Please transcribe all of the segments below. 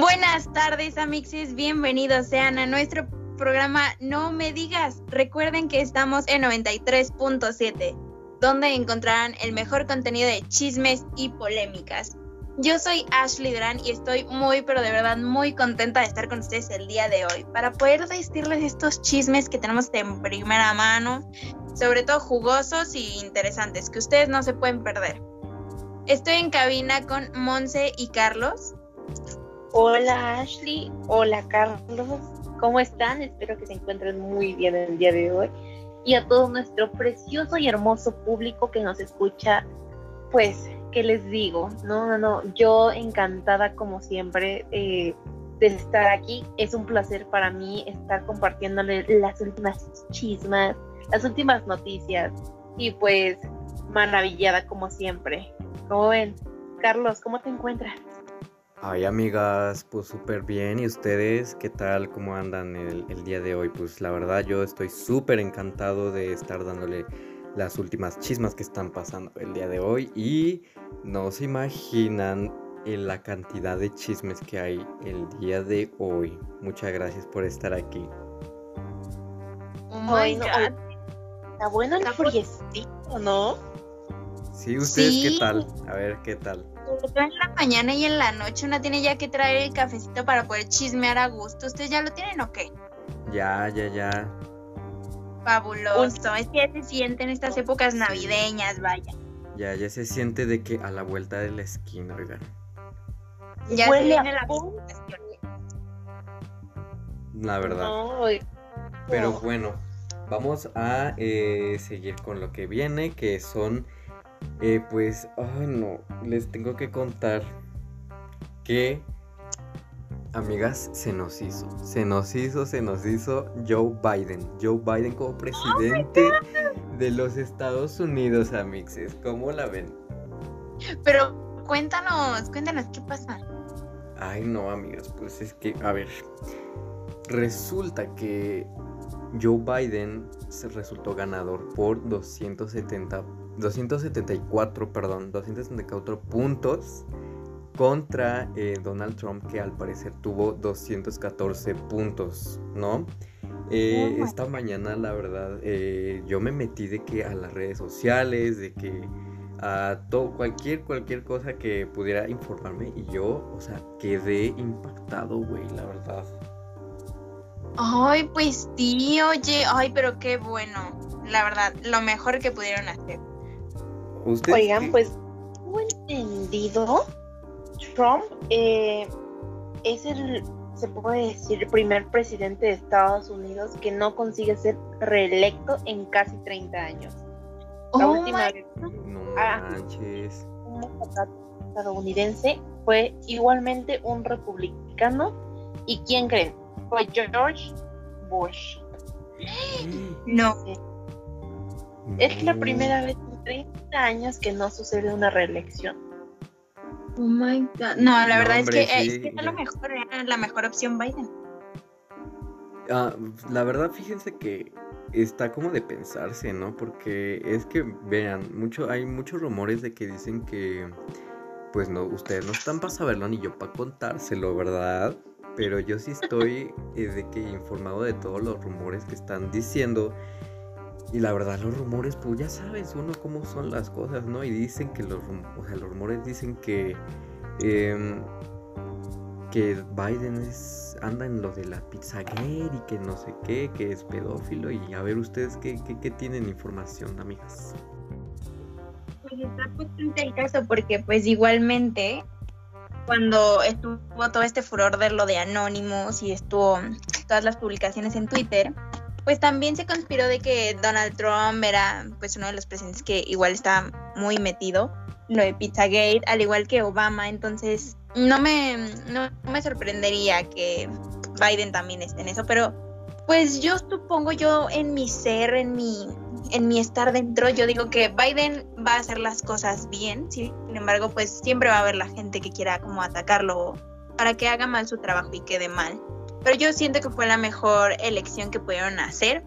Buenas tardes, amixes. Bienvenidos sean a nuestro programa No Me Digas. Recuerden que estamos en 93.7, donde encontrarán el mejor contenido de chismes y polémicas. Yo soy Ashley Duran y estoy muy, pero de verdad muy contenta de estar con ustedes el día de hoy para poder decirles estos chismes que tenemos en primera mano, sobre todo jugosos y interesantes, que ustedes no se pueden perder. Estoy en cabina con Monse y Carlos. Hola Ashley, hola Carlos, ¿cómo están? Espero que se encuentren muy bien el día de hoy. Y a todo nuestro precioso y hermoso público que nos escucha, pues ¿qué les digo? No, no, no, yo encantada como siempre eh, de estar aquí. Es un placer para mí estar compartiéndole las últimas chismas, las últimas noticias y pues maravillada como siempre. Como ven, Carlos, ¿cómo te encuentras? Ay, amigas, pues súper bien. ¿Y ustedes qué tal? ¿Cómo andan el, el día de hoy? Pues la verdad yo estoy súper encantado de estar dándole las últimas chismas que están pasando el día de hoy y no se imaginan la cantidad de chismes que hay el día de hoy. Muchas gracias por estar aquí. Oh my God. Está bueno el friecito, ¿no? Sí, ¿ustedes qué tal? A ver, ¿qué tal? En la mañana y en la noche una tiene ya que traer el cafecito para poder chismear a gusto. ¿Ustedes ya lo tienen o qué? Ya, ya, ya. Fabuloso. Es que ya se siente en estas épocas navideñas, vaya. Ya, ya se siente de que a la vuelta de la esquina, oigan. Ya Huele se a viene la. La verdad. Pero no. bueno, vamos a eh, seguir con lo que viene, que son, eh, pues, ay no, les tengo que contar que, amigas, se nos hizo, se nos hizo, se nos hizo Joe Biden, Joe Biden como presidente de los Estados Unidos, amixes, ¿cómo la ven? Pero cuéntanos, cuéntanos qué pasa. Ay, no, amigas, pues es que, a ver, resulta que Joe Biden se resultó ganador por 270, 274, perdón, 274 puntos contra eh, Donald Trump, que al parecer tuvo 214 puntos, ¿no? Eh, Oh esta mañana, la verdad, eh, yo me metí de que a las redes sociales, de que a todo, cualquier, cualquier cosa que pudiera informarme y yo, o sea, quedé impactado, güey, la verdad. Ay, pues sí, oye, ay, pero qué bueno. La verdad, lo mejor que pudieron hacer. ¿Ustedes Oigan, qué- pues, tengo entendido, Trump eh, es el, se puede decir, el primer presidente de Estados Unidos que no consigue ser reelecto en casi 30 años. La Oh última vez No Ah. manches. un estadounidense fue igualmente un republicano. ¿Y quién creen? Fue George Bush. No. Es la primera vez 30 años que no sucede una reelección. Oh my God. No, la No, verdad hombre, es que, eh, sí, es que era lo mejor, era la mejor opción Biden. Ah, la verdad, fíjense que está como de pensarse, ¿no? Porque es que, vean, mucho, hay muchos rumores de que dicen que, pues no, ustedes no están para saberlo ni yo para contárselo, ¿verdad? Pero yo sí estoy eh, de que informado de todos los rumores que están diciendo. Y la verdad, los rumores, pues ya sabes uno cómo son las cosas, ¿no? Y dicen que los, o sea, los rumores dicen que em, que Biden es, anda en lo de la Pizzagate y que no sé qué, que es pedófilo. Y a ver ustedes qué, qué, qué tienen información, amigas. Pues está potente el caso porque pues igualmente cuando estuvo todo este furor de lo de Anonymous y estuvo todas las publicaciones en Twitter, pues también se conspiró de que Donald Trump era pues uno de los presidentes que igual está muy metido lo de Pizzagate, al igual que Obama, entonces no me, no me sorprendería que Biden también esté en eso, pero pues yo supongo yo en mi ser, en mi en mi estar dentro, yo digo que Biden va a hacer las cosas bien, sin embargo, pues siempre va a haber la gente que quiera como atacarlo para que haga mal su trabajo y quede mal. Pero yo siento que fue la mejor elección que pudieron hacer.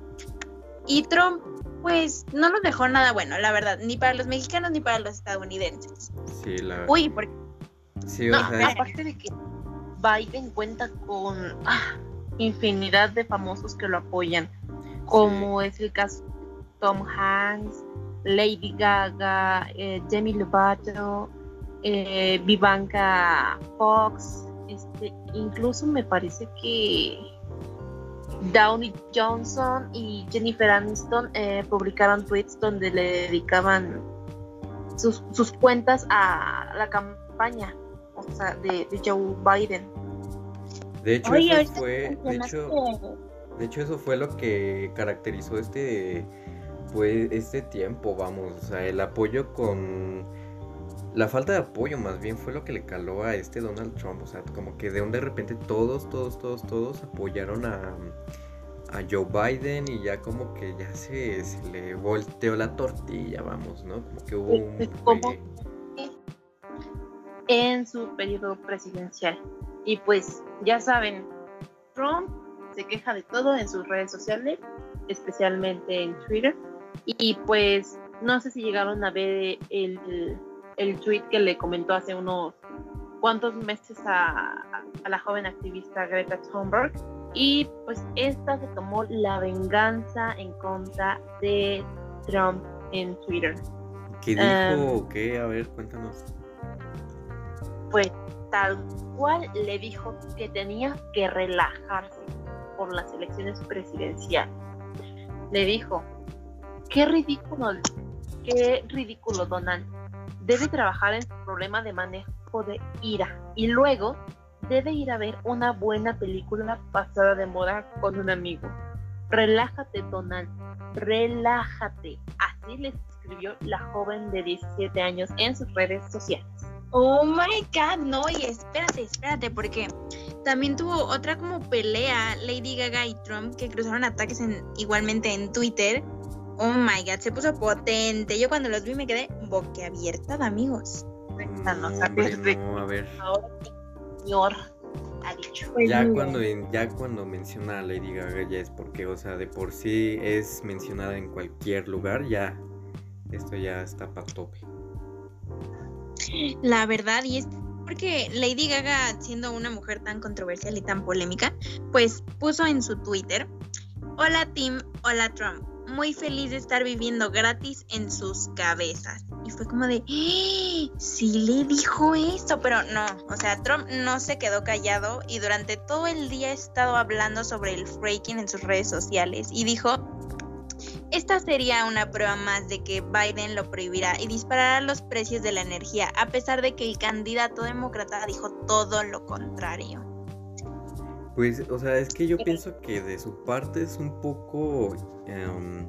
Y Trump, pues, no nos dejó nada bueno, la verdad, ni para los mexicanos ni para los estadounidenses. Sí, la Uy, porque Sí, No, aparte de que Biden cuenta con ah, infinidad de famosos que lo apoyan, como es el caso de Tom Hanks, Lady Gaga, eh, Demi Lovato, eh, Vivanka Fox, este, incluso me parece que Downey Johnson y Jennifer Aniston eh, publicaron tweets donde le dedicaban sus, sus, cuentas a la campaña o sea, de, de Joe Biden. De hecho, eso fue, de hecho, de hecho, eso fue lo que caracterizó este, pues, este tiempo, vamos, o sea, el apoyo con la falta de apoyo más bien fue lo que le caló a este Donald Trump. O sea, como que de un de repente todos, todos, todos, todos apoyaron a, a Joe Biden y ya como que ya se, le volteó la tortilla, vamos, ¿no? Como que hubo un... Como en su periodo presidencial. Y pues ya saben, Trump se queja de todo en sus redes sociales, especialmente en Twitter. Y pues no sé si llegaron a ver el el tweet que le comentó hace unos cuantos meses a, la joven activista Greta Thunberg. Y pues esta se tomó la venganza en contra de Trump en Twitter. ¿Qué dijo? Um, ¿Qué? A ver, cuéntanos. Pues tal cual le dijo que tenía que relajarse por las elecciones presidenciales. Le dijo, qué ridículo, qué ridículo, Donald debe trabajar en su problema de manejo de ira y luego debe ir a ver una buena película pasada de moda con un amigo. Relájate, Donald, relájate. Así le escribió la joven de 17 años en sus redes sociales. Oh my god, no, y espérate, espérate, porque también tuvo otra como pelea Lady Gaga y Trump que cruzaron ataques en, igualmente en Twitter Oh my god, se puso potente. Yo cuando los vi me quedé boquiabierta de amigos. No, no, a ver. Ahora señor ha dicho. Ya cuando, ya cuando menciona a Lady Gaga ya es porque, o sea, de por sí es mencionada en cualquier lugar, ya esto ya está para tope. La verdad, y es porque Lady Gaga, siendo una mujer tan controversial y tan polémica, pues puso en su Twitter, hola Tim, hola Trump muy feliz de estar viviendo gratis en sus cabezas. Y fue como de, ¡Ah! sí le dijo esto, pero no, o sea, Trump no se quedó callado y durante todo el día ha estado hablando sobre el fracking en sus redes sociales y dijo, esta sería una prueba más de que Biden lo prohibirá y disparará los precios de la energía, a pesar de que el candidato demócrata dijo todo lo contrario. Pues, o sea, es que yo pienso que de su parte es un poco em,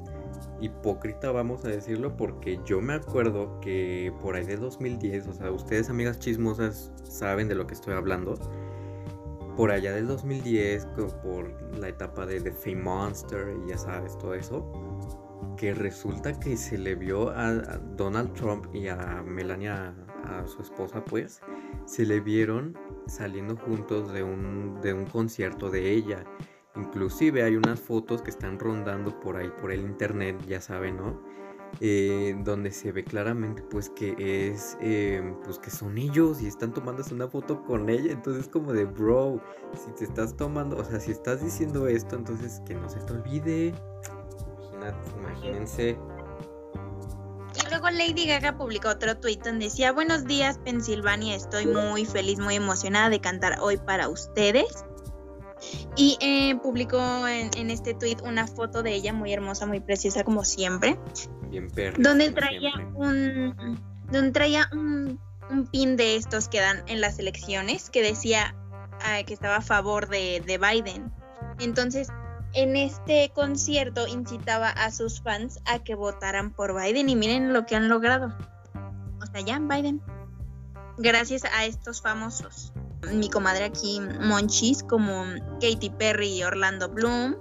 hipócrita, vamos a decirlo, porque yo me acuerdo que por ahí de 2010, o sea, ustedes amigas chismosas saben de lo que estoy hablando. Por allá del 2010, por la etapa de The Fame Monster y ya sabes, todo eso, que resulta que se le vio a Donald Trump y a Melania, a su esposa, pues, se le vieron saliendo juntos de un, de un concierto de ella. Inclusive hay unas fotos que están rondando por ahí, por el internet, ya saben, ¿no? Eh, donde se ve claramente pues que es em, pues que son ellos y están tomándose una foto con ella entonces como de bro si te estás tomando o sea si estás diciendo esto entonces que no se te olvide imagínense luego Lady Gaga publicó otro tweet donde decía, buenos días Pensilvania, estoy muy feliz, muy emocionada de cantar hoy para ustedes. Y eh, publicó en, este tweet una foto de ella muy hermosa, muy preciosa como siempre. Bien perra, donde traía un donde traía un, pin de estos que dan en las elecciones que decía ah, que estaba a favor de, de Biden. Entonces en este concierto incitaba a sus fans a que votaran por Biden y miren lo que han logrado. O sea, ya Biden. Gracias a estos famosos. Mi comadre aquí, Monchis, como Katy Perry y Orlando Bloom.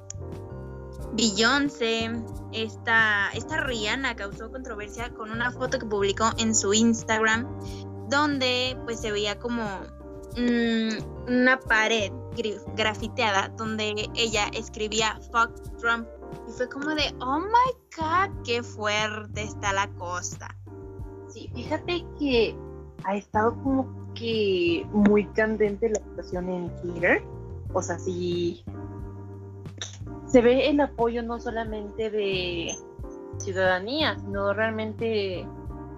Beyoncé, esta, esta Rihanna causó controversia con una foto que publicó en su Instagram donde pues se veía como Mm, una pared grafiteada donde ella escribía Fuck Trump. Y fue como de, oh my god, qué fuerte está la costa. Sí, fíjate que ha estado como que muy candente la situación en Twitter. O sea, sí se ve el apoyo no solamente de ciudadanía, sino realmente,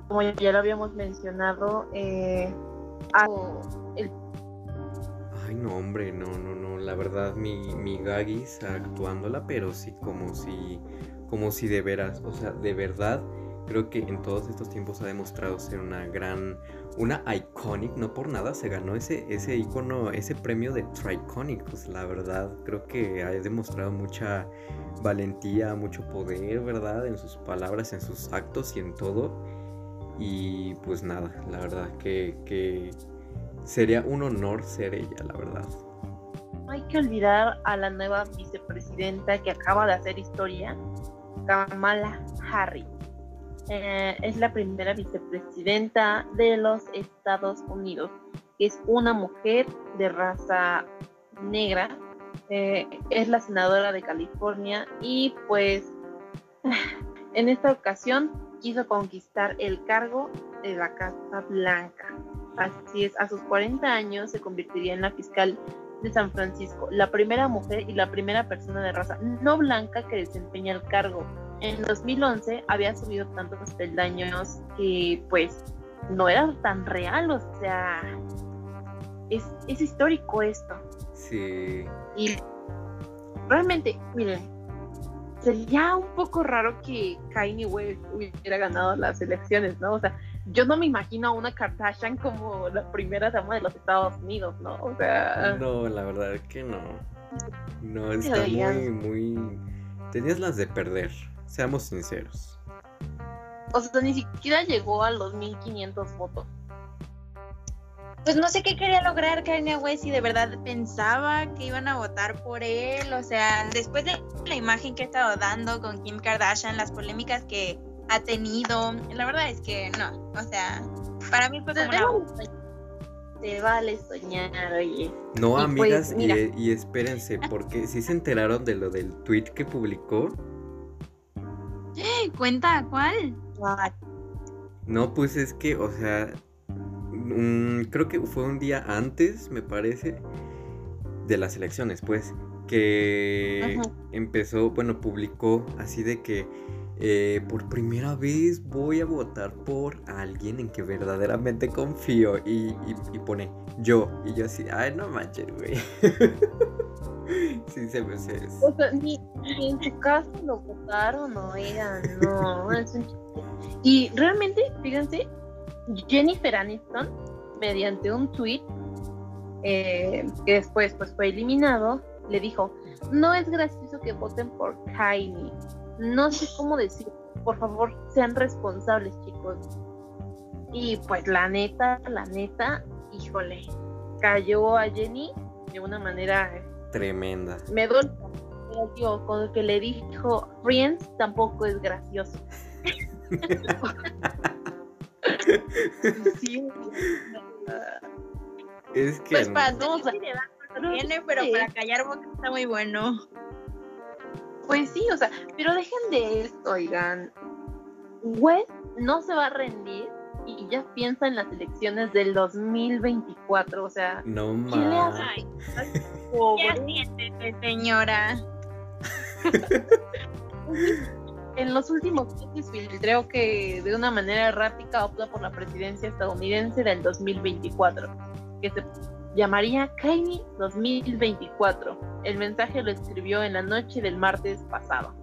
como ya lo habíamos mencionado, eh, el... No, hombre, no, no, no, la verdad, mi, mi Gagis actuándola, pero sí como si, como si de veras, o sea, de verdad creo que en todos estos tiempos ha demostrado ser una gran, una iconic, no por nada se ganó ese, ese icono, ese premio de Triconic, pues la verdad creo que ha demostrado mucha valentía, mucho poder, ¿verdad? En sus palabras, en sus actos y en todo. Y pues nada, la verdad que, que sería un honor ser ella, la verdad. No hay que olvidar a la nueva vicepresidenta que acaba de hacer historia, Kamala Harris eh, es la primera vicepresidenta de los Estados Unidos, que es una mujer de raza negra, eh, es la senadora de California y pues en esta ocasión quiso conquistar el cargo de la Casa Blanca. Así es, a sus 40 años se convertiría en la fiscal de San Francisco, la primera mujer y la primera persona de raza no blanca que desempeña el cargo en 2011 había subido tantos peldaños que pues no era tan real, o sea, es, histórico esto. Sí. Y realmente, miren, sería un poco raro que Kanye West hubiera ganado las elecciones, ¿no? O sea, yo no me imagino a una Kardashian como la primera dama de los Estados Unidos, ¿no? O sea... No, la verdad que no. No, está muy, muy... Tenías las de perder. Seamos sinceros. O sea, ni siquiera llegó a los 1500 votos. Pues no sé qué quería lograr Kanye West si de verdad pensaba que iban a votar por él. O sea, después de la imagen que ha estado dando con Kim Kardashian, las polémicas que ha tenido, la verdad es que no. O sea, para mí fue como Te vale soñar, oye. No, pues, amigas, y, y, espérense, porque si se enteraron de lo del tweet que publicó. Cuenta, ¿cuál? No, pues es que, o sea, creo que fue un día antes, me parece, de las elecciones, pues, que empezó, bueno, publicó así de que eh, por primera vez voy a votar por alguien en que verdaderamente confío y, pone yo, y yo así, ay, no manches, güey. Sí, se me hace O sea, ni, en su caso lo votaron, oigan, no, es un Y realmente, fíjense, Jennifer Aniston, mediante un tweet eh, que después pues, fue eliminado, le dijo, no es gracioso que voten por Kylie. No sé cómo decir, por favor, sean responsables, chicos. Y pues la neta, la neta, híjole, cayó a Jenny de una manera Tremenda. Me duele, pero con el que le dijo Friends tampoco es gracioso. sí. Es que. Pues para todos tiene, pero para callar boca está muy bueno. Pues sí, o sea, pero dejen de esto, oigan. West no se va a rendir y ya piensa en las elecciones del 2024, o sea, no más. Ya señora. en los últimos meses creo que de una manera errática opta por la presidencia estadounidense del 2024, que se llamaría Kanye 2024. El mensaje lo escribió en la noche del martes pasado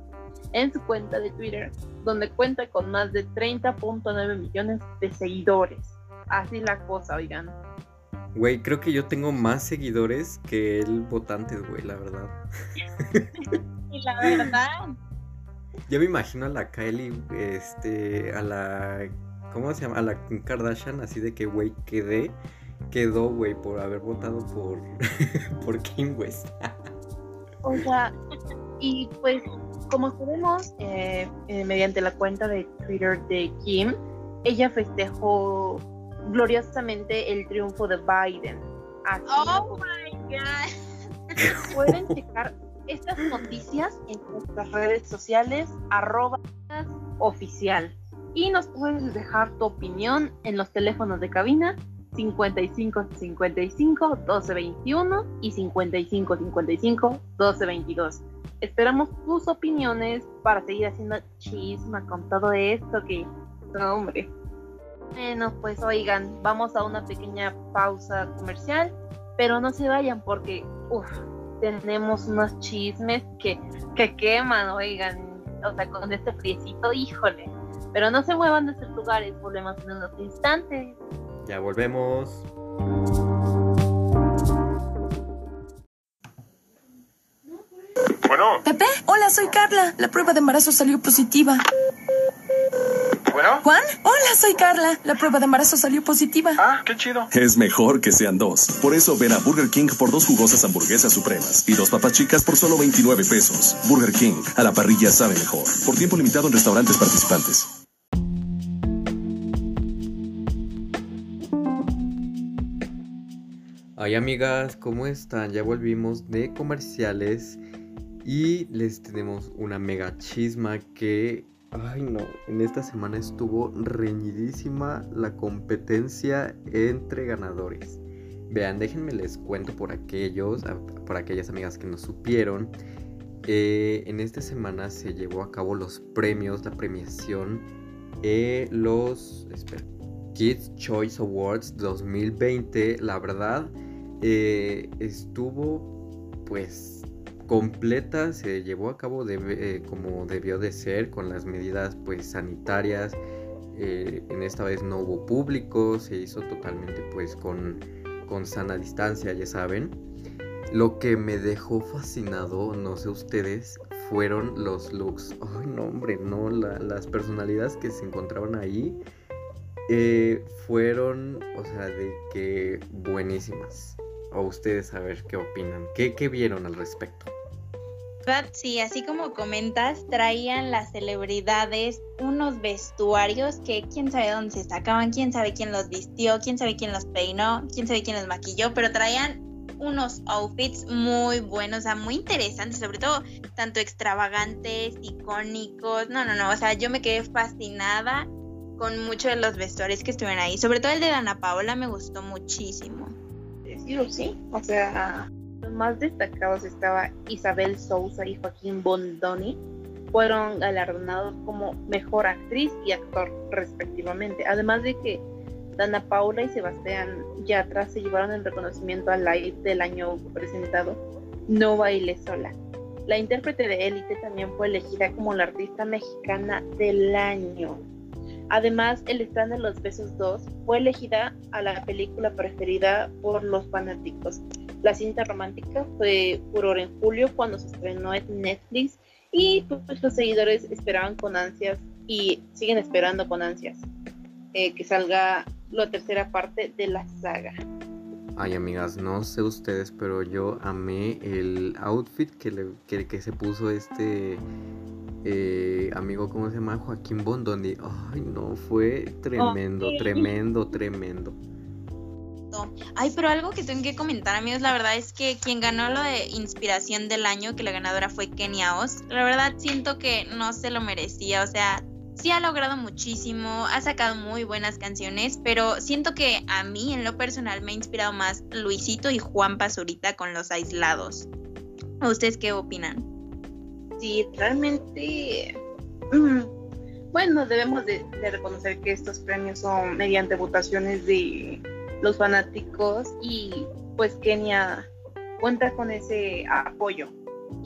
en su cuenta de Twitter, donde cuenta con más de 30.9 millones de seguidores. Así la cosa, oigan. Güey, creo que yo tengo más seguidores que el votante, güey, la verdad. y la verdad. Yo me imagino a la Kylie, este, a la, ¿cómo se llama? A la Kardashian, así de que, güey, quedé, quedó, güey, por haber votado por, por Kim West. o sea, y pues como sabemos, eh, eh, mediante la cuenta de Twitter de Kim, ella festejó gloriosamente el triunfo de Biden. oh my god. Pueden checar estas noticias en nuestras redes sociales, arroba oficial. y nos puedes dejar tu opinión en los teléfonos de cabina 55 55 12 21 y 55 55 12 22. Esperamos tus opiniones para seguir haciendo chisma con todo esto que, hombre. Bueno, pues oigan, vamos a una pequeña pausa comercial, pero no se vayan porque, uff, tenemos unos chismes que, que queman, oigan, o sea, con este friecito, híjole. Pero no se muevan de sus lugares, volvemos en unos instantes. Ya volvemos. Bueno. Pepe, hola, soy Carla. La prueba de embarazo salió positiva. Bueno. Juan, hola, soy Carla. La prueba de embarazo salió positiva. Ah, qué chido. Es mejor que sean dos. Por eso ven a Burger King por dos jugosas hamburguesas supremas y dos papas chicas por solo 29 pesos. Burger King, a la parrilla sabe mejor. Por tiempo limitado en restaurantes participantes. Ay amigas, ¿cómo están? Ya volvimos de comerciales y les tenemos una mega chisma que, ay no, en esta semana estuvo reñidísima la competencia entre ganadores. Vean, déjenme les cuento por aquellos, por aquellas amigas que no supieron. Eh, en esta semana se llevó a cabo los premios, la premiación, eh, los espera, Kids Choice Awards 2020. La verdad, eh, estuvo pues completa, se llevó a cabo de, como debió de ser, con las medidas pues sanitarias. en esta vez no hubo público, se hizo totalmente pues con con sana distancia, ya saben. Lo que me dejó fascinado, no sé ustedes, fueron los looks. Ay, no, hombre, no, las personalidades que se encontraban ahí eh, fueron, o sea, de que buenísimas. O ustedes a ver qué opinan, qué, qué vieron al respecto. Sí, así como comentas, traían las celebridades unos vestuarios que quién sabe dónde se sacaban, quién sabe quién los vistió, quién sabe quién los peinó, quién sabe quién los maquilló, pero traían unos outfits muy buenos, o sea, muy interesantes, sobre todo tanto extravagantes, icónicos. No, no, no, o sea, yo me quedé fascinada con muchos de los vestuarios que estuvieron ahí, sobre todo el de Dana Paola me gustó muchísimo. Sí, o sea, los más destacados estaba Isabel Sousa y Joaquín Bondoni. Fueron galardonados como mejor actriz y actor respectivamente. Además de que Dana Paula y Sebastián Yatra se llevaron el reconocimiento al live del año presentado No Baile Sola. La intérprete de élite también fue elegida como la artista mexicana del año. Además, el stand de Los Besos 2 fue elegida a la película preferida por los fanáticos. La cinta romántica fue furor en julio cuando se estrenó en Netflix y pues, los seguidores esperaban con ansias y siguen esperando con ansias eh, que salga la tercera parte de la saga. Ay, amigas, no sé ustedes, pero yo amé el outfit que, le, que, se puso este eh, amigo, ¿cómo se llama? Joaquín Bondoni. Ay, no, fue tremendo, tremendo, tremendo. Ay, pero algo que tengo que comentar, amigos, la verdad es que quien ganó lo de inspiración del año, que la ganadora fue Kenia Oz, la verdad siento que no se lo merecía, o sea, sí ha logrado muchísimo, ha sacado muy buenas canciones, pero siento que a mí en lo personal me ha inspirado más Luisito y Juan Pazurita con los aislados. ¿Ustedes qué opinan? Sí, realmente... Mm, bueno, debemos de, reconocer que estos premios son mediante votaciones de los fanáticos y pues Kenia cuenta con ese apoyo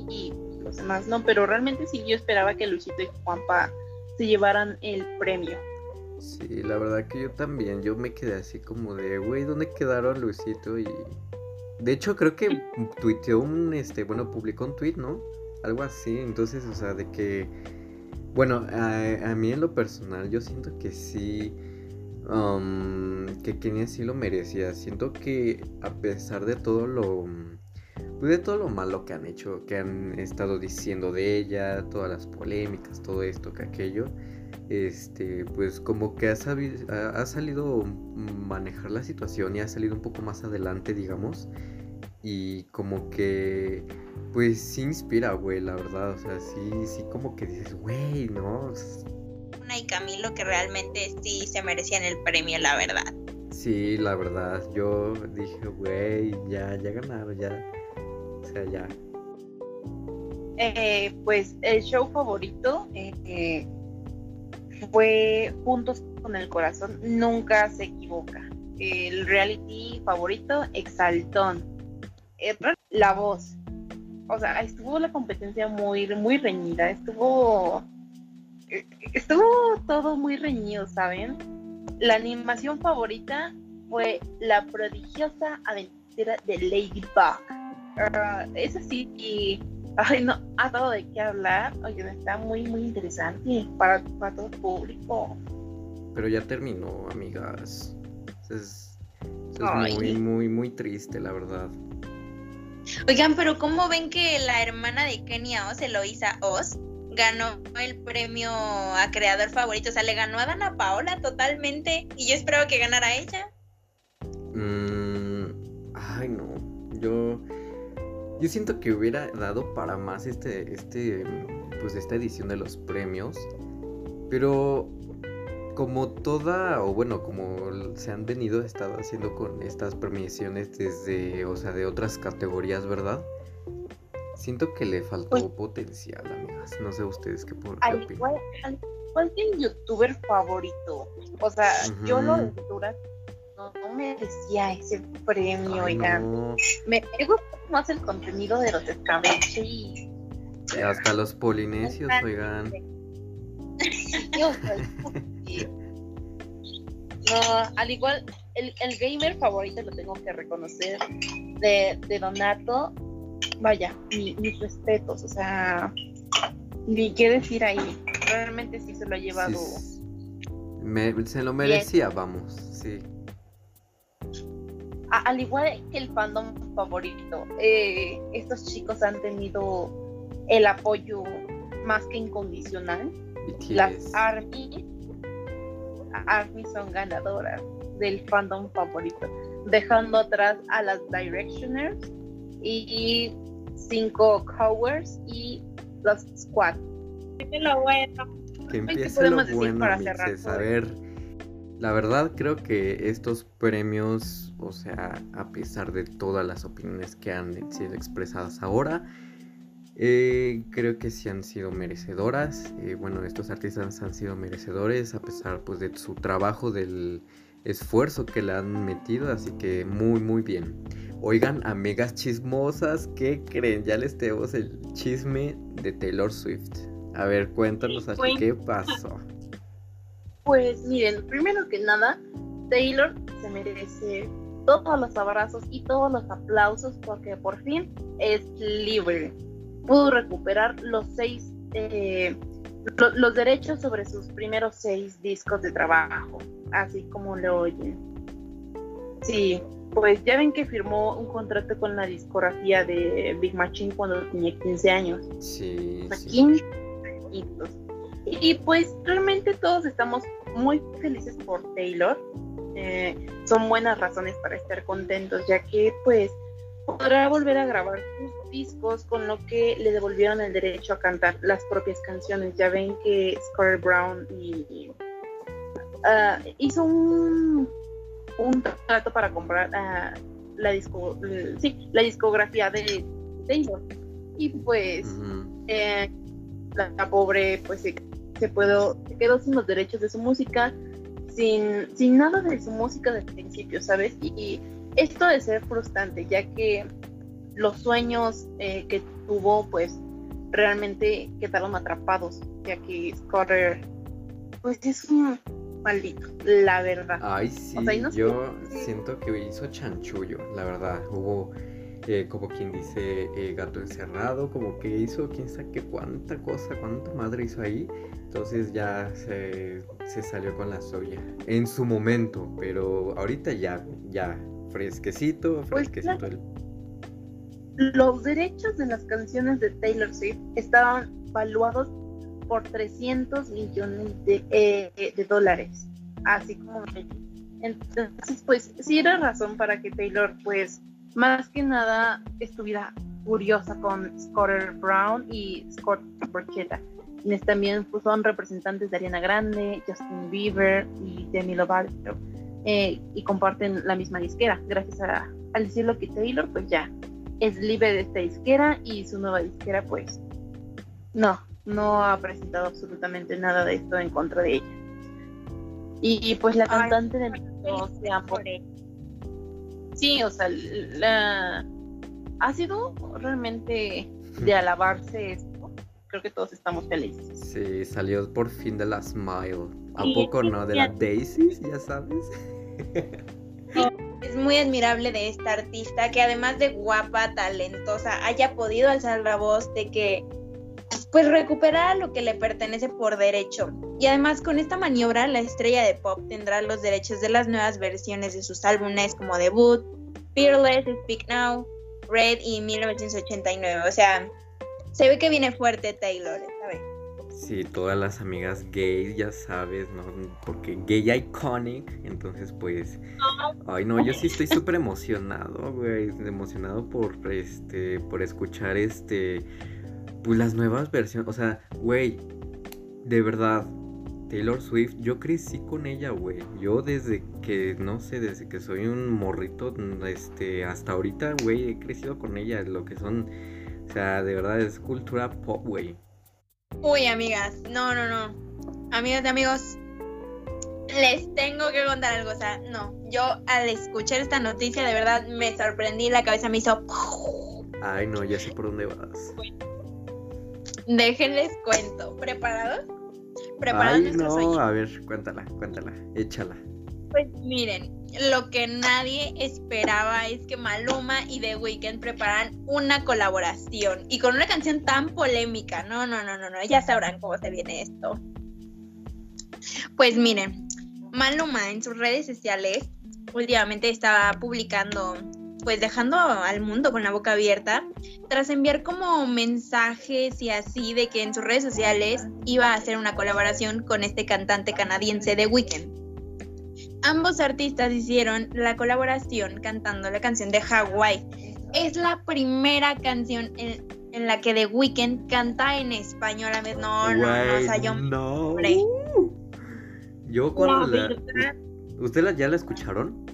y los demás no, pero realmente sí yo esperaba que Luisito y Juanpa se llevaran el premio. Sí, la verdad que yo también, yo me quedé así como de, güey, ¿dónde quedaron Luisito? Y de hecho creo que tuiteó un, este, bueno, publicó un tweet, ¿no? Algo así, entonces, o sea, de que, bueno, a, a mí en lo personal yo siento que sí um, que Kenia sí lo merecía. Siento que a pesar de todo lo pues de todo lo malo que han hecho, que han estado diciendo de ella, todas las polémicas, todo esto, que aquello, este, pues como que ha, sabido, ha, salido manejar la situación y ha salido un poco más adelante, digamos, y como que, pues sí inspira, güey, la verdad, o sea, sí, sí como que dices, güey, ¿no? Y Camilo que realmente sí se merecían el premio, la verdad. Sí, la verdad, yo dije, güey, ya, ya ganaron, ya. Eh, pues el show favorito eh, fue Juntos con el Corazón, nunca se equivoca. El reality favorito, Exaltón. La voz. O sea, estuvo la competencia muy, muy reñida, estuvo, estuvo todo muy reñido, ¿saben? La animación favorita fue La prodigiosa aventura de Ladybug. Uh, eso sí, y, ay, no, ha dado de qué hablar. Oye, está muy, muy interesante para, para todo el público. Pero ya terminó, amigas. Es, es muy, muy, muy triste, la verdad. Oigan, pero ¿cómo ven que la hermana de Kenia Oz, Eloisa Oz, ganó el premio a creador favorito? O sea, le ganó a Dana Paola totalmente y yo espero que ganara ella. Mm, ay, no. Yo. Yo siento que hubiera dado para más este. este. Pues esta edición de los premios. Pero como toda, o bueno, como se han venido estado haciendo con estas premiaciones desde, o sea, de otras categorías, ¿verdad? Siento que le faltó pues potencial, amigas. No sé ustedes qué, por, qué opinan. ¿Cuál es el youtuber favorito? O sea, yo lo de no, no merecía ese premio, oigan. Me, me gusta más el contenido de los escabeche y... Hasta los polinesios, oigan. No, al igual, el, el, gamer favorito lo tengo que reconocer de, de Donato. Vaya, mis respetos, o sea, ni qué decir ahí. Realmente sí se lo ha llevado. se lo merecía, vamos, sí. Al igual que el fandom favorito, eh, estos chicos han tenido el apoyo más que incondicional. Las ARMY, ARMY son ganadoras del fandom favorito, dejando atrás a las Directioners y cinco Cowers y los Squad. Que empiece lo bueno, para A ver, la verdad creo que estos premios, o sea, a pesar de todas las opiniones que han sido expresadas ahora, eh, creo que sí han sido merecedoras. Eh, bueno, estos artistas han sido merecedores a pesar pues, de su trabajo, del esfuerzo que le han metido. Así que muy, muy bien. Oigan, amigas chismosas, ¿qué creen? Ya les tenemos el chisme de Taylor Swift. A ver, cuéntanos así qué pasó. Pues miren, primero que nada, Taylor se merece todos los abrazos y todos los aplausos porque por fin es libre pudo recuperar los seis, eh, los derechos sobre sus primeros seis discos de trabajo, así como lo oyen. Sí, pues ya ven que firmó un contrato con la discografía de Big Machine cuando tenía 15 años. Sí. 15 añitos. Y pues realmente todos estamos muy felices por Taylor. Eh, son buenas razones para estar contentos, ya que pues podrá volver a grabar sus discos con lo que le devolvieron el derecho a cantar las propias canciones. Ya ven que Square Brown y, ah, hizo un, un trato para comprar uh, la, disco, sí, la discografía de Taylor. Y pues eh, la, pobre pues se, se, puedo, se quedó sin los derechos de su música, sin, sin nada de su música desde el principio, ¿sabes? y esto de ser frustrante, ya que los sueños eh, que tuvo, pues realmente quedaron atrapados, ya que Scotter, pues es un maldito, la verdad. Ay, sí, yo siento que hizo chanchullo, la verdad. Hubo, eh, como quien dice, eh, gato encerrado, como que hizo quién sabe qué cuánta cosa, cuánta madre hizo ahí. Entonces ya se, se salió con la soya en su momento, pero ahorita ya, ya, fresquecito, pues, fresquecito. Los derechos de las canciones de Taylor Swift estaban valuados por 300 millones de, eh, de dólares, así como entonces pues sí era razón para que Taylor pues más que nada estuviera furiosa con Scott Brown y Scott Borchetta quienes también pues, son representantes de Ariana Grande, Justin Bieber y Demi Lovato, eh, y comparten la misma disquera. Gracias a, al decirlo que Taylor, pues ya es libre de esta disquera y su nueva disquera, pues no, no ha presentado absolutamente nada de esto en contra de ella. Y, pues la cantante de México se ha Sí, o sea, la... ha sido realmente de alabarse esto. Creo que todos estamos felices. Sí, salió por fin de la Smile. ¿A poco no? De la Daisy, ya sabes. es muy admirable de esta artista que además de guapa, talentosa, haya podido alzar la voz de que pues recuperar lo que le pertenece por derecho. Y además con esta maniobra la estrella de pop tendrá los derechos de las nuevas versiones de sus álbumes como debut, Fearless, Speak Now, Red y 1989. O sea, se ve que viene fuerte Taylor esta vez. Sí, todas las amigas gays, ya sabes, ¿no? Porque gay iconic, entonces pues... Ay, no, yo sí estoy súper emocionado, güey, emocionado por, este, por escuchar, este, pues las nuevas versiones, o sea, güey, de verdad, Taylor Swift, yo crecí con ella, güey. Yo desde que, no sé, desde que soy un morrito, este, hasta ahorita, güey, he crecido con ella, lo que son, o sea, de verdad es cultura pop, güey. Uy, amigas, no, no, no. Amigas y amigos, les tengo que contar algo, o sea, no, yo al escuchar esta noticia de verdad me sorprendí, la cabeza me hizo... Ay, no, ya sé por dónde vas. Déjenles cuento. ¿Preparados? ¿Preparados Ay, no, a ver, cuéntala, cuéntala, échala. Pues miren, lo que nadie esperaba es que Maluma y The Weeknd preparan una colaboración y con una canción tan polémica. No, no, no, no, no, ya sabrán cómo se viene esto. Pues miren, Maluma en sus redes sociales últimamente estaba publicando pues dejando al mundo con la boca abierta, tras enviar como mensajes y así de que en sus redes sociales iba a hacer una colaboración con este cantante canadiense de Weekend. Ambos artistas hicieron la colaboración cantando la canción de Hawaii. Es la primera canción en, la que The Weeknd canta en español a. No, no, no, o sea, yo. No. Yo cuando la. ¿Ustedes ya la escucharon?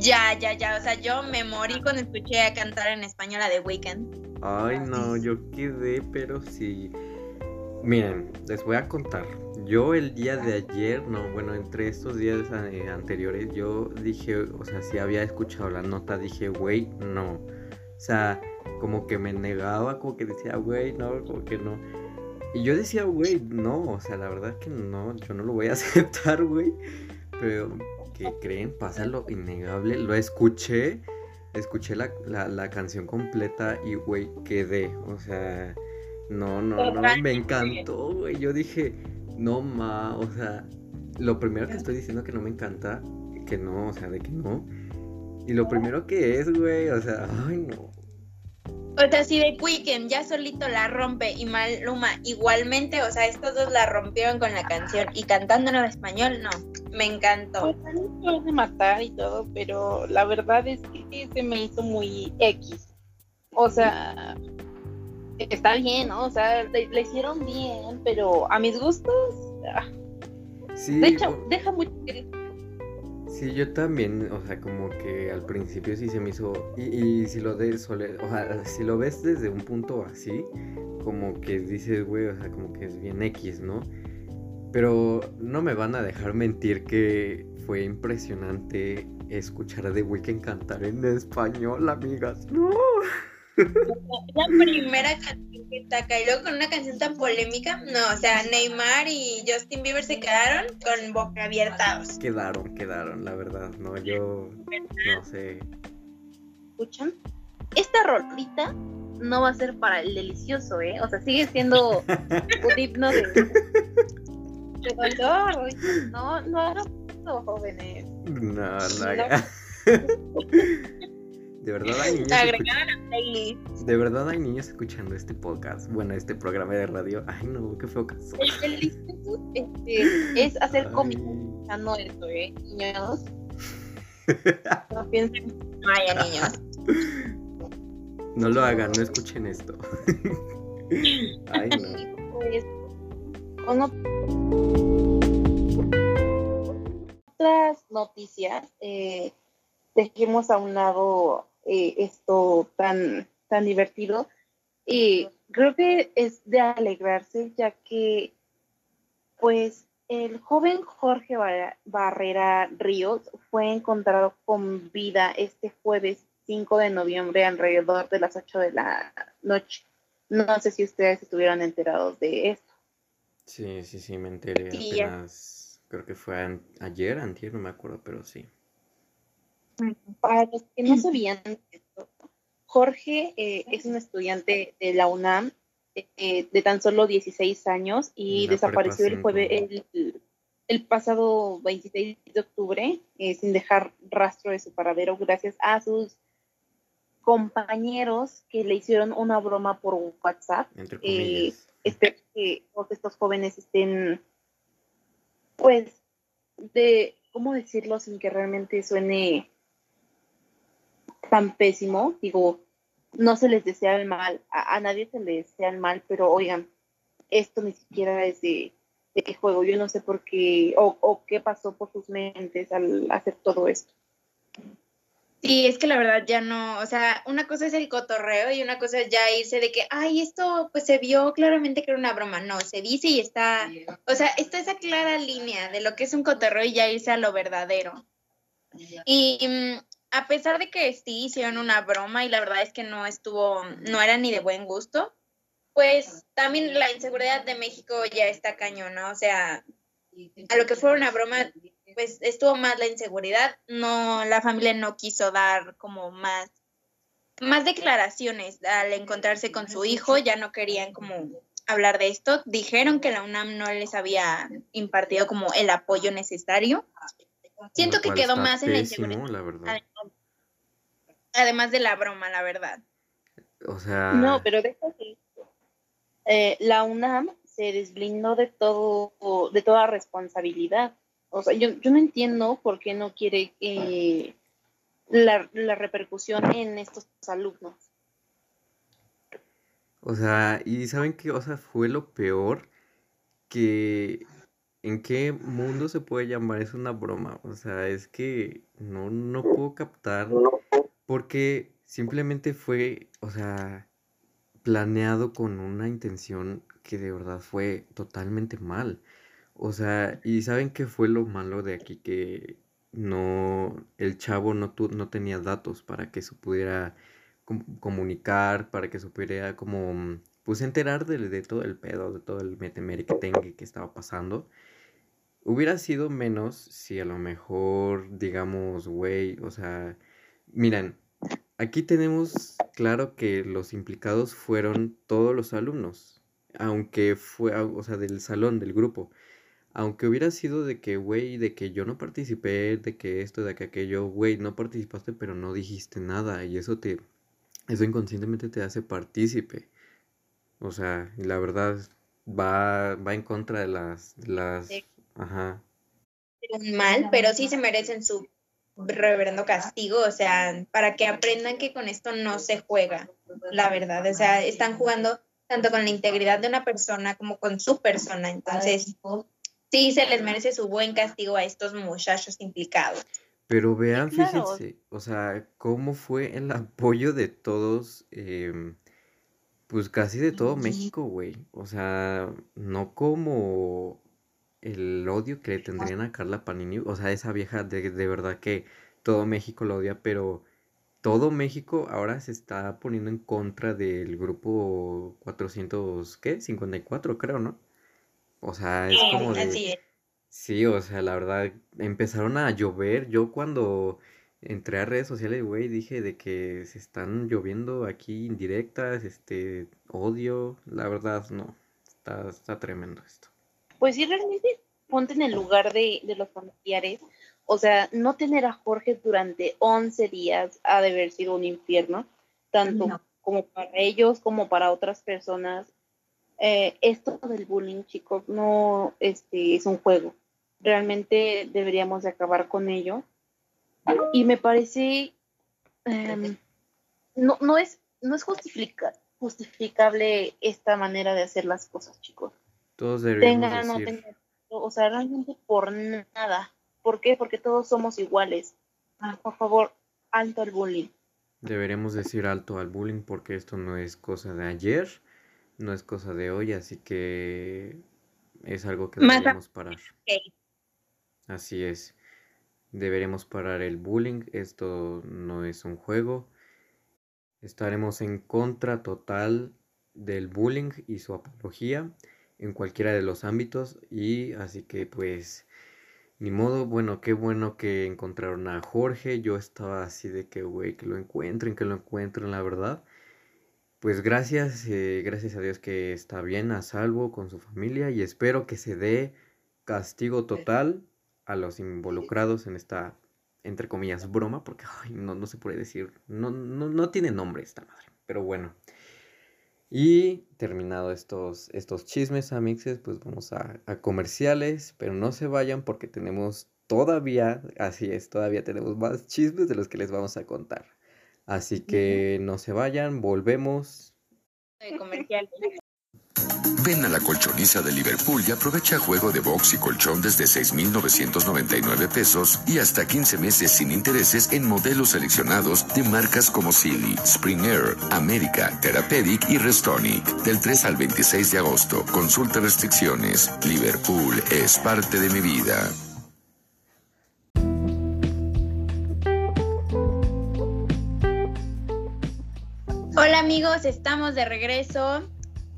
Ya, ya, ya. O sea, yo me morí cuando escuché a cantar en español a The Weeknd. Ay, no, yo quedé, pero sí. Miren, les voy a contar. Yo el día de ayer, no, bueno, entre estos días eh, anteriores, yo dije, o sea, si había escuchado la nota, dije, güey, no. O sea, como que me negaba, como que decía, güey, no, como que no. Y yo decía, güey, no, o sea, la verdad que no, yo no lo voy a aceptar, güey. Pero que creen, pasa lo innegable. Lo escuché, escuché la, canción completa y, güey, quedé. O sea, no, no, no, me encantó, güey. Yo dije, no, ma, o sea, lo primero que estoy diciendo que no me encanta, que no, o sea, de que no. Y lo primero que es, güey, o sea, ay, no. O sea, si de Weekend ya solito la rompe y Maluma igualmente, o sea, estos dos la rompieron con la canción y cantando en español, no, me encantó. Pues de matar y todo, pero la verdad es que se me hizo muy X. O sea, está bien, ¿no? O sea, le, hicieron bien, pero a mis gustos, ah. sí, de hecho, deja mucho Sí, yo también, o sea, como que al principio sí se me hizo, y, si lo de, o sea, si lo ves desde un punto así, como que dices, güey, o sea, como que es bien X, ¿no? Pero no me van a dejar mentir que fue impresionante escuchar a The Weeknd cantar en español, amigas. No. La primera canción que saca y luego con una canción tan polémica, no, o sea, Neymar y Justin Bieber se quedaron con boca abiertados. Quedaron, quedaron, la verdad, no, yo no sé. ¿Escuchan? Esta rolita no va a ser para el delicioso, ¿eh? O sea, sigue siendo un himno de, de dolor. No, no, no, jóvenes. No, no. no. De verdad hay niños. De verdad hay niños escuchando este podcast. Bueno, este programa de radio. Ay, no, qué feo caso. El, este, es hacer cómico. no esto, ¿eh? Niños. no piensen. Vaya, niños. No lo hagan, no escuchen esto. Ay, no. Pues, otras noticias, eh, dejemos a un lado eh, esto tan, tan divertido. Y creo que es de alegrarse, ya que, pues, el joven Jorge Barrera Ríos fue encontrado con vida este jueves 5 de noviembre alrededor de las 8 de la noche. No sé si ustedes estuvieron enterados de esto. Sí, sí, sí, me enteré apenas, creo que fue ayer, antier, no me acuerdo, pero sí. Para los que no sabían esto, Jorge eh, es un estudiante de la UNAM eh, de tan solo 16 años y desapareció el jueves, el, pasado 26 de octubre eh, sin dejar rastro de su paradero gracias a sus compañeros que le hicieron una broma por WhatsApp. espero que todos estos jóvenes estén, pues, de, ¿cómo decirlo sin que realmente suene tan pésimo? Digo, no se les desea el mal, a, nadie se le desea el mal, pero oigan, esto ni siquiera es de, de qué juego, yo no sé por qué, o, o qué pasó por sus mentes al hacer todo esto. Sí, es que la verdad ya no, o sea, una cosa es el cotorreo y una cosa es ya irse de que, ay, esto pues se vio claramente que era una broma. No, se dice y está, o sea, está esa clara línea de lo que es un cotorreo y ya irse a lo verdadero. Y mm, a pesar de que sí hicieron una broma y la verdad es que no estuvo, no era ni de buen gusto, pues también la inseguridad de México ya está cañona, o sea, a lo que fue una broma, pues estuvo más la inseguridad, no, la familia no quiso dar como más, más declaraciones al encontrarse con su hijo, ya no querían como hablar de esto, dijeron que la UNAM no les había impartido como el apoyo necesario. Siento que quedó más en la inseguridad. Además de la broma, la verdad. O sea. No, pero déjame. Eh, la UNAM se desblindó de todo, de toda responsabilidad. O sea, yo, yo no entiendo por qué no quiere eh, la, la repercusión en estos alumnos. O sea, y saben qué, o sea, fue lo peor que en qué mundo se puede llamar es una broma. O sea, es que no, no puedo captar porque simplemente fue, o sea, planeado con una intención que de verdad fue totalmente mal. O sea, y ¿saben qué fue lo malo de aquí? Que no, el chavo no, no tenía datos para que se pudiera comunicar, para que supiera como, pues enterar de, de, todo el pedo, de todo el metemere que tenga que estaba pasando. Hubiera sido menos si a lo mejor, digamos, güey, o sea, miren, aquí tenemos claro que los implicados fueron todos los alumnos, aunque fue, o sea, del salón, del grupo. Aunque hubiera sido de que, güey, de que yo no participé, de que esto, de que aquello, güey, no participaste, pero no dijiste nada. Y eso te, eso inconscientemente te hace partícipe. O sea, y la verdad va, va en contra de las, de las, ajá. Mal, pero sí se merecen su reverendo castigo, o sea, para que aprendan que con esto no se juega, la verdad, o sea, están jugando tanto con la integridad de una persona como con su persona, entonces sí se les merece su buen castigo a estos muchachos implicados. Pero vean, fíjense, o sea, cómo fue el apoyo de todos, em, pues casi de todo México, güey, o sea, no como el odio que le tendrían a Carla Panini, o sea, esa vieja de, de verdad que todo México lo odia, pero todo México ahora se está poniendo en contra del grupo 400, ¿qué? 54 creo, ¿no? O sea, es como de... Sí, o sea, la verdad, empezaron a llover. Yo cuando entré a redes sociales, güey, dije de que se están lloviendo aquí indirectas, este, odio. La verdad, no. Está, está tremendo esto pues sí, realmente ponte en el lugar de, los familiares. O sea, no tener a Jorge durante 11 días ha de haber sido un infierno, tanto como para ellos como para otras personas. Eh, esto del bullying, chicos, no este, es un juego. Realmente deberíamos de acabar con ello. Y me parece, em, no, no es, no es justificable esta manera de hacer las cosas, chicos Todos deberíamos tenga no decir. tenga, o sea, realmente por nada. ¿Por qué? Porque todos somos iguales. Ah, por favor, alto al bullying. Deberíamos decir alto al bullying porque esto no es cosa de ayer, no es cosa de hoy, así que es algo que deberíamos parar. Así es. Deberemos parar el bullying. Esto no es un juego. Estaremos en contra total del bullying y su apología en cualquiera de los ámbitos. Y así que pues, ni modo. Bueno, qué bueno que encontraron a Jorge. Yo estaba así de que, güey, que lo encuentren, que lo encuentren, la verdad. Pues gracias, eh, gracias a Dios que está bien, a salvo con su familia y espero que se dé castigo total a los involucrados en esta, entre comillas, broma, porque ay, no, no se puede decir, no, no, no tiene nombre esta madre, pero bueno. Y terminado estos, estos chismes, amixes, pues vamos a, a comerciales, pero no se vayan porque tenemos todavía, así es, todavía tenemos más chismes de los que les vamos a contar. Así que no se vayan, volvemos. de comercial. Ven a la colchoniza de Liverpool y aprovecha juego de box y colchón desde 6,999 pesos y hasta 15 meses sin intereses en modelos seleccionados de marcas como Silly, Spring Air, América, Therapeutic y Restonic. Del 3 al 26 de agosto. Consulta restricciones. Liverpool es parte de mi vida. Hola amigos, estamos de regreso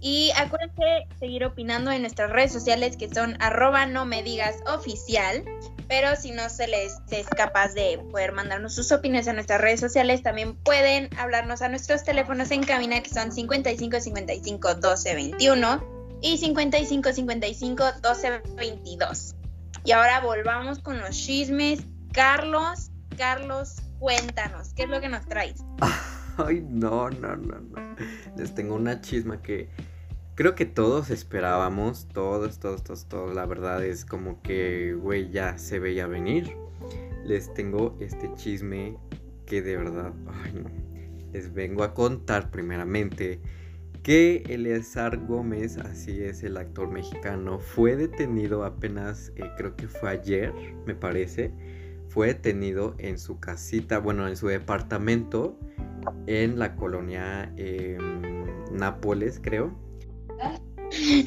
y acuérdense seguir opinando en nuestras redes sociales que son arroba no me digas oficial, pero si no se les es capaz de poder mandarnos sus opiniones a nuestras redes sociales, también pueden hablarnos a nuestros teléfonos en cabina que son 55 55 12 21 y 55 55 12 22. Y ahora volvamos con los chismes. Carlos, Carlos, cuéntanos, ¿qué es lo que nos traes? Ay, no, no, no, no. Les tengo una chisma que creo que todos esperábamos, todos, todos, todos, todos. La verdad es como que, güey, ya se veía venir. Les tengo este chisme que de verdad, ay, no. Les vengo a contar primeramente que Eleazar Gómez, así es el actor mexicano, fue detenido apenas, eh, creo que fue ayer, me parece. Fue detenido en su casita, bueno, en su departamento en la colonia eh, Nápoles, creo.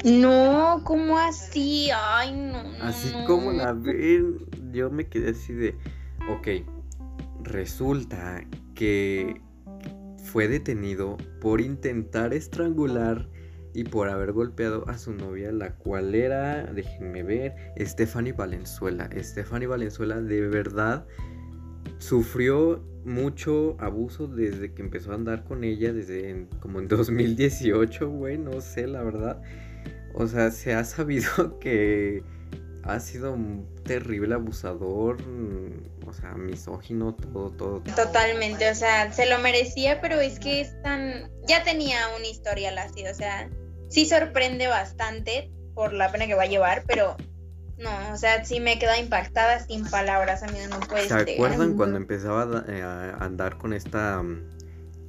No, ¿cómo así? Ay, no. no, Así no. como la ven, yo me quedé así de, ok, resulta que fue detenido por intentar estrangular y por haber golpeado a su novia, la cual era, déjenme ver, Stephanie Valenzuela. Stephanie Valenzuela de verdad sufrió mucho abuso desde que empezó a andar con ella, desde como en 2018, güey, no sé, la verdad. O sea, se ha sabido que ha sido un terrible abusador, mm, o sea, misógino, todo, todo. Totalmente, o sea, se lo merecía, pero es que es tan... Ya tenía un historial así, o sea, sí sorprende bastante por la pena que va a llevar, pero no, o sea, sí me queda impactada sin palabras, amigo, no puede ¿Se acuerdan cuando empezaba eh, a andar con esta... mm,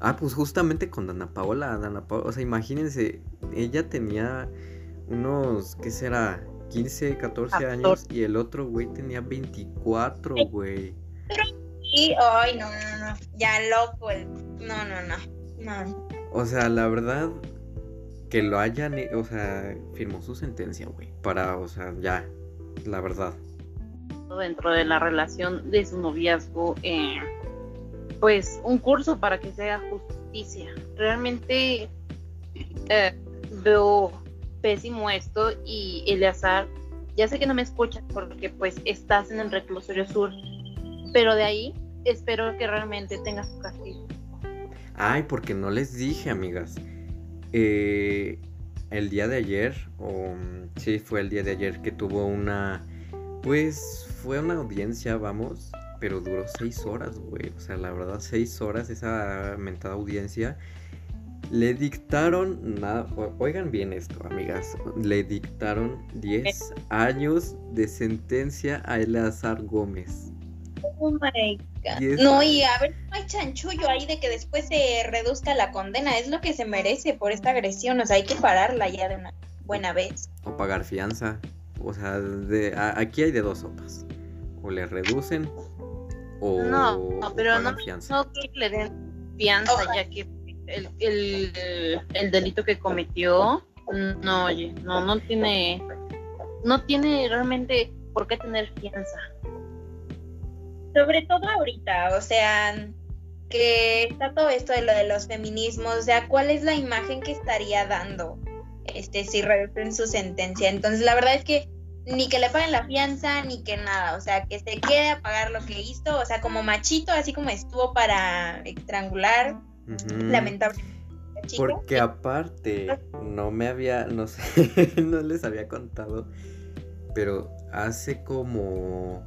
Ah, pues justamente con Dana Paola, Dana Paola, o sea, imagínense, ella tenía unos, ¿qué será? 15, 14 años y el otro güey tenía 24, güey. Y, ay, no, no, no, ya loco, el... no, no, no, no. O sea, la verdad que lo hayan, eh, o sea, firmó su sentencia, güey, para, o sea, ya, la verdad. dentro de la relación de su noviazgo, eh, pues un curso para que se haga justicia. Realmente eh, veo pésimo esto y Eleazar, ya sé que no me escuchas porque pues estás en el reclusorio sur, pero de ahí espero que realmente tengas su castigo. Ay, porque no les dije, amigas. Eh, el día de ayer, o mm, sí, fue el día de ayer que tuvo una, pues fue una audiencia, vamos, pero duró seis horas, güey. O sea, la verdad, seis horas esa mentada audiencia. Le dictaron, nada, oigan bien esto, amigas, le dictaron 10 años de sentencia a Eleazar Gómez. Oh my No, y a ver, no hay chanchullo ahí de que después se reduzca la condena, es lo que se merece por esta agresión, o sea, hay que pararla ya de una. buena vez. O pagar fianza. O sea, de, a- aquí hay de dos sopas. O le reducen o, No, o pero no, fianza. no que le den fianza, Ojalá. ya que el, el, el delito que cometió, no, oye, no, no tiene, no tiene realmente por qué tener fianza. Sobre todo ahorita, o sea, que está todo esto de lo de los feminismos, o sea, ¿cuál es la imagen que estaría dando este si reducen su sentencia? Entonces, la verdad es que ni que le paguen la fianza, ni que nada, o sea, que se quede a pagar lo que hizo, o sea, como machito, así como estuvo para estrangular, lamentablemente. chico. Porque aparte, no me había, no sé, no les había contado, pero hace como,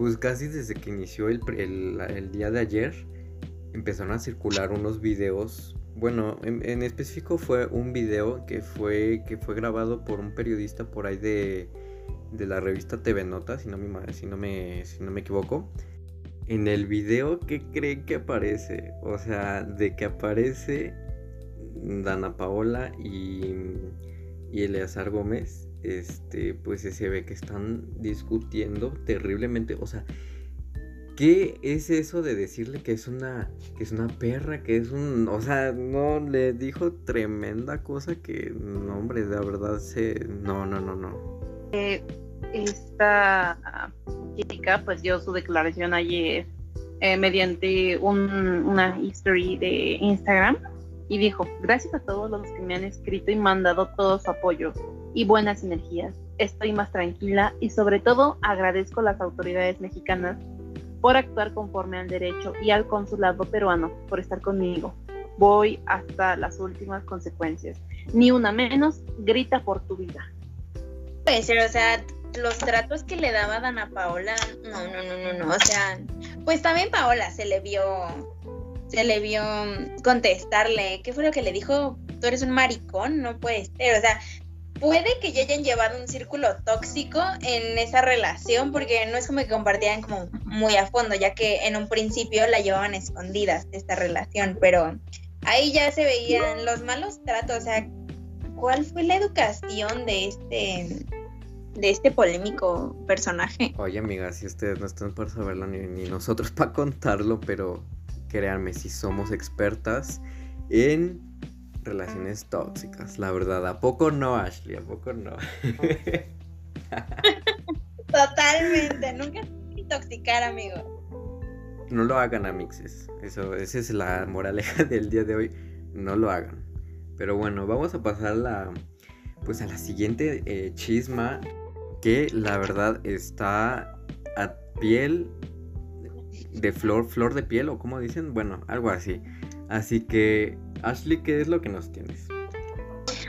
pues casi desde que inició el, día de ayer, empezaron a circular unos videos. Bueno, en, específico fue un video que fue, que fue grabado por un periodista por ahí de, de la revista TV Nota, si no si no me, si no me equivoco. En el video, ¿qué creen que aparece? O sea, de que aparece Dana Paola y, y Eleazar Gómez, este, pues se ve que están discutiendo terriblemente. O sea, ¿qué es eso de decirle que es una, es una perra, que es un, o sea, no le dijo tremenda cosa que, no, hombre, de verdad se, no, no, no, no. Esta chica pues dio su declaración ayer eh, mediante un- una history de Instagram y dijo, gracias a todos los que me han escrito y mandado todo su apoyo y buenas energías. Estoy más tranquila y sobre todo agradezco a las autoridades mexicanas por actuar conforme al derecho y al consulado peruano por estar conmigo. Voy hasta las últimas consecuencias. Ni una menos, grita por tu vida. Puede ser, o sea, los tratos que le daba Dana Paola, no, no, no, no, no, o sea, pues también Paola se le vio, se le vio contestarle, ¿qué fue lo que le dijo? Tú eres un maricón, no puede ser, o sea, puede que ya hayan llevado un círculo tóxico en esa relación, porque no es como que compartían como muy a fondo, ya que en un principio la llevaban escondidas esta relación, pero ahí ya se veían los malos tratos, o sea, ¿cuál fue la educación de este de este polémico personaje? Oye, amigas, si ustedes no están para saberlo ni, ni nosotros para contarlo, pero créanme, si somos expertas en relaciones tóxicas, la verdad, ¿a poco no, Ashley? ¿A poco no? Totalmente, nunca se intoxicar, amigo. No lo hagan, amixes. Eso, esa es la moraleja del día de hoy. No lo hagan. Pero bueno, vamos a pasar a la, pues a la siguiente eh, chisma que la verdad está a piel de flor, flor de piel o como dicen, bueno, algo así. Así que, Ashley, ¿qué es lo que nos tienes?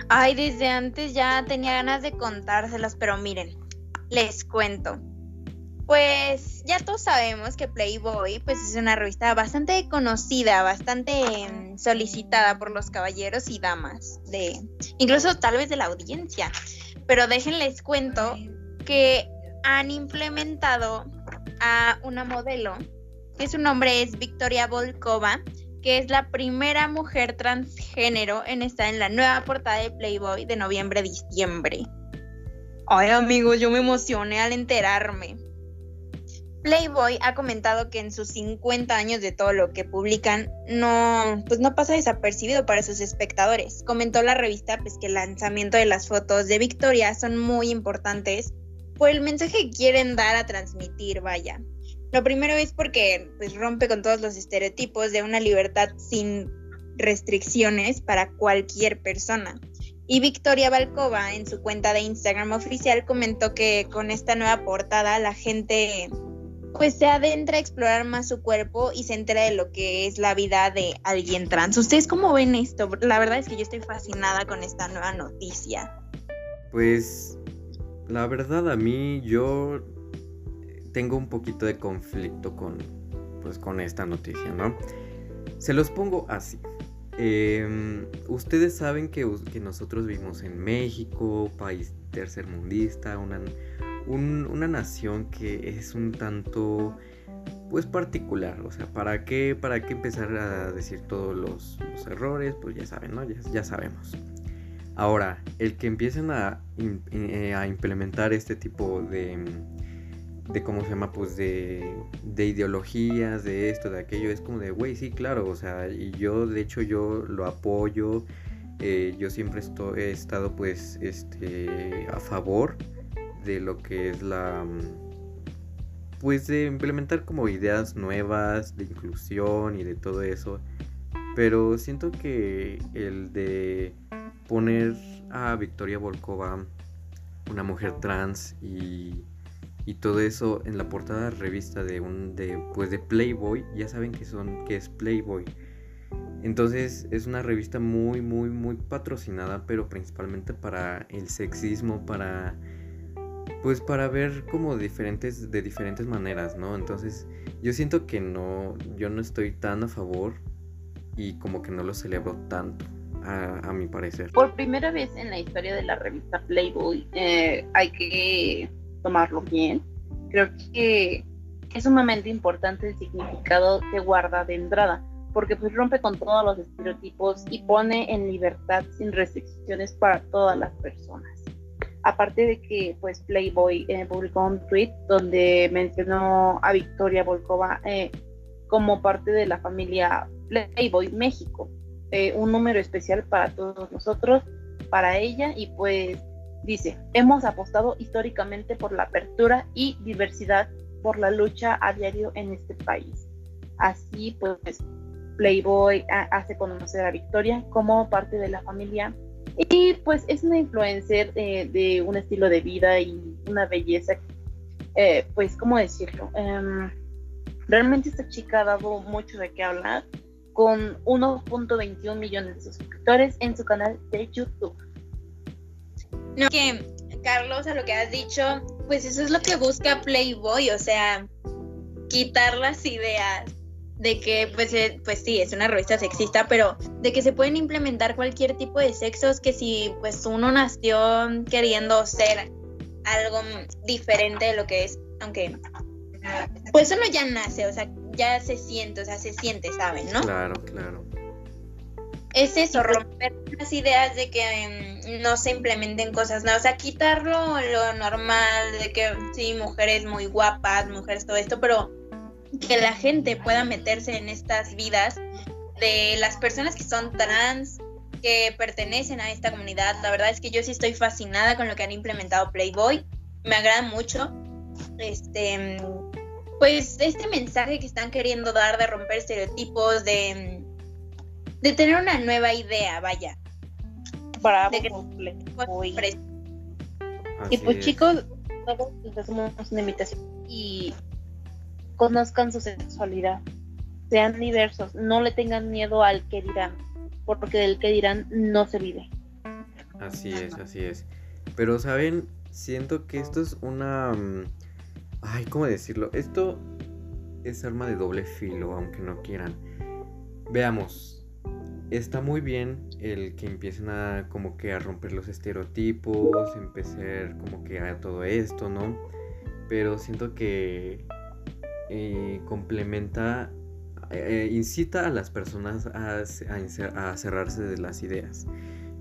Ay, desde antes ya tenía ganas de contárselos, pero miren, les cuento. Pues ya todos sabemos que Playboy pues es una revista bastante conocida, bastante em, solicitada por los caballeros y damas de incluso tal vez de la audiencia. Pero déjenles cuento que han implementado a una modelo, que su nombre es Victoria Volkova, que es la primera mujer transgénero en estar en la nueva portada de Playboy de noviembre-diciembre. Ay, amigos, yo me emocioné al enterarme. Playboy ha comentado que en sus 50 años de todo lo que publican no pues no pasa desapercibido para sus espectadores. Comentó la revista pues que el lanzamiento de las fotos de Victoria son muy importantes por el mensaje que quieren dar a transmitir, vaya. Lo primero es porque pues rompe con todos los estereotipos de una libertad sin restricciones para cualquier persona. Y Victoria Balcova en su cuenta de Instagram oficial comentó que con esta nueva portada la gente pues se adentra a explorar más su cuerpo y se entera de lo que es la vida de alguien trans. ¿Ustedes cómo ven esto? La verdad es que yo estoy fascinada con esta nueva noticia. Pues la verdad a mí yo tengo un poquito de conflicto con pues con esta noticia, ¿no? Se los pongo así. Eh, ustedes saben que, que, nosotros vivimos en México, país tercermundista, una, un, una nación que es un tanto pues particular, o sea, ¿para qué, para qué empezar a decir todos los, los errores? Pues ya saben, ¿no? Ya, ya sabemos. Ahora, el que empiecen a, eh, a implementar este tipo de, de cómo se llama, pues de, de ideologías, de esto, de aquello, es como de, güey, sí, claro, o sea, y yo, de hecho, yo lo apoyo, eh, yo siempre estoy, he estado, pues, este, a favor de lo que es la, pues, de implementar como ideas nuevas, de inclusión y de todo eso, pero siento que el de poner a Victoria Volkova, una mujer trans y y todo eso en la portada de revista de un de pues de Playboy ya saben que son que es Playboy. Entonces es una revista muy muy muy patrocinada pero principalmente para el sexismo para pues para ver como diferentes de diferentes maneras no entonces yo siento que no yo no estoy tan a favor y como que no lo celebro tanto a, a mi parecer. Por primera vez en la historia de la revista Playboy eh, hay que tomarlo bien. Creo que es sumamente importante el significado que guarda de entrada, porque pues rompe con todos los estereotipos y pone en libertad sin restricciones para todas las personas. Aparte de que pues Playboy eh, publicó un tweet donde mencionó a Victoria Volkova eh, como parte de la familia Playboy México, eh, un número especial para todos nosotros, para ella y pues Dice, hemos apostado históricamente por la apertura y diversidad por la lucha a diario en este país. Así pues, Playboy hace conocer a Victoria como parte de la familia y pues es una influencer eh, de un estilo de vida y una belleza, eh, pues, ¿cómo decirlo? Em, realmente esta chica ha dado mucho de qué hablar con 1.21 millones de suscriptores en su canal de YouTube. No, que Carlos, a lo que has dicho, pues eso es lo que busca Playboy, o sea, quitar las ideas de que, pues, eh, pues sí, es una revista sexista, pero de que se pueden implementar cualquier tipo de sexos, que si pues uno nació queriendo ser algo diferente de lo que es, aunque pues uno ya nace, o sea, ya se siente, o sea, se siente, ¿saben? ¿No? Claro, claro es eso, romper las ideas de que mm, no se implementen cosas nuevas, o sea, quitarlo lo normal de que sí, mujeres muy guapas, mujeres todo esto, pero que la gente pueda meterse en estas vidas de las personas que son trans, que pertenecen a esta comunidad. La verdad es que yo sí estoy fascinada con lo que han implementado Playboy, me agrada mucho. Este, pues este mensaje que están queriendo dar de romper estereotipos, de de tener una nueva idea, vaya. Bravo, y pues chicos, todos les hacemos una invitación y conozcan su sexualidad, sean diversos, no le tengan miedo al que dirán, porque del que dirán no se vive. Así es, así es. Pero saben, siento que esto es una... Mm, ay, ¿cómo decirlo? Esto es arma de doble filo, aunque no quieran. Veamos, está muy bien el que empiecen a como que a romper los estereotipos, empezar como que a todo esto, ¿no? Pero siento que eh, complementa, eh, incita a las personas a, a, cerrarse de las ideas.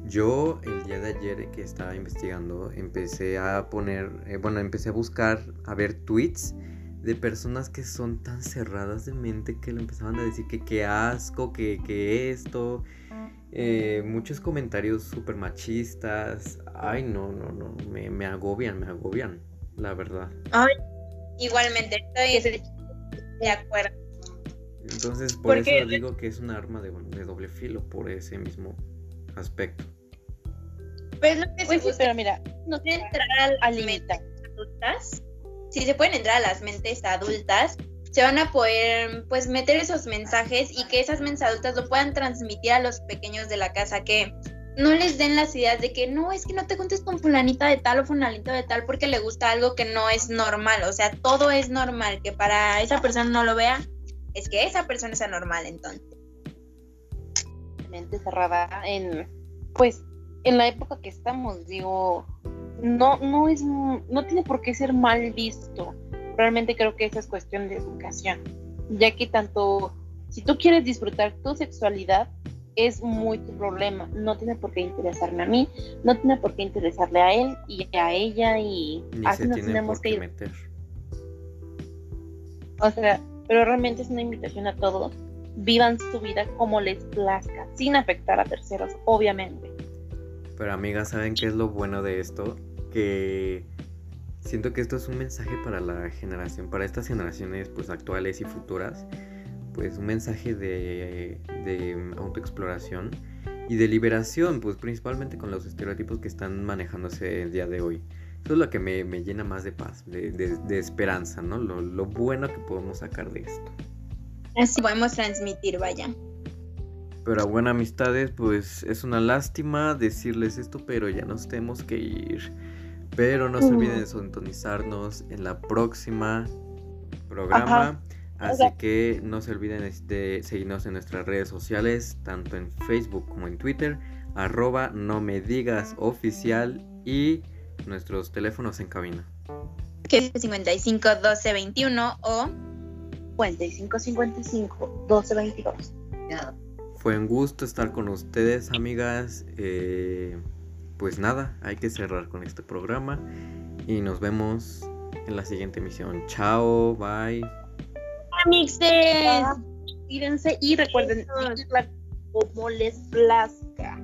Yo el día de ayer que estaba investigando empecé a poner, eh, bueno, empecé a buscar, a ver tweets de personas que son tan cerradas de mente que le empezaban a decir que qué asco, que, que esto. Eh, muchos comentarios súper machistas. Ay, no, no, no. Me, me, agobian, me agobian, la verdad. Ay, igualmente, estoy de acuerdo. Entonces, por eso digo que es un arma de, de, doble filo, por ese mismo aspecto. Pues lo que pues pero mira, no tiene entrar al, al adultas si se pueden entrar a las mentes adultas, se van a poder pues meter esos mensajes y que esas mentes adultas lo puedan transmitir a los pequeños de la casa, que no les den las ideas de que no, es que no te juntes con fulanita de tal o fulanito de tal porque le gusta algo que no es normal, o sea, todo es normal, que para esa persona no lo vea, es que esa persona es anormal entonces. Mente cerrada en, pues, en la época que estamos, digo, no, no es, no tiene por qué ser mal visto. Realmente creo que esa es cuestión de educación, ya que tanto si tú quieres disfrutar tu sexualidad, es muy tu problema. No tiene por qué interesarme a mí, no tiene por qué interesarle a él y a ella y Ni así se nos tenemos que ir. meter. O sea, pero realmente es una invitación a todos. Vivan su vida como les plazca, sin afectar a terceros, obviamente. Pero amigas, ¿saben qué es lo bueno de esto? Que siento que esto es un mensaje para la generación, para estas generaciones pues actuales y futuras, pues un mensaje de, de autoexploración y de liberación, pues principalmente con los estereotipos que están manejándose el día de hoy. Eso es lo que me, me llena más de paz, de, de- de esperanza, ¿no? Lo, lo bueno que podemos sacar de esto. Así podemos transmitir, vaya. Pero bueno, amistades, pues es una lástima decirles esto, pero ya nos tenemos que ir. Pero no se olviden de sintonizarnos en la próxima programa. Ajá. Así que no se olviden de seguirnos en nuestras redes sociales, tanto en Facebook como en Twitter, arroba no me digas oficial y nuestros teléfonos en cabina. Que es 55 12 21 o 5555 1222. Fue un gusto estar con ustedes, amigas. Eh, pues nada, hay que cerrar con este programa y nos vemos en la siguiente emisión. Chao, bye. Amixes. Cuídense y recuerden, como les plazca.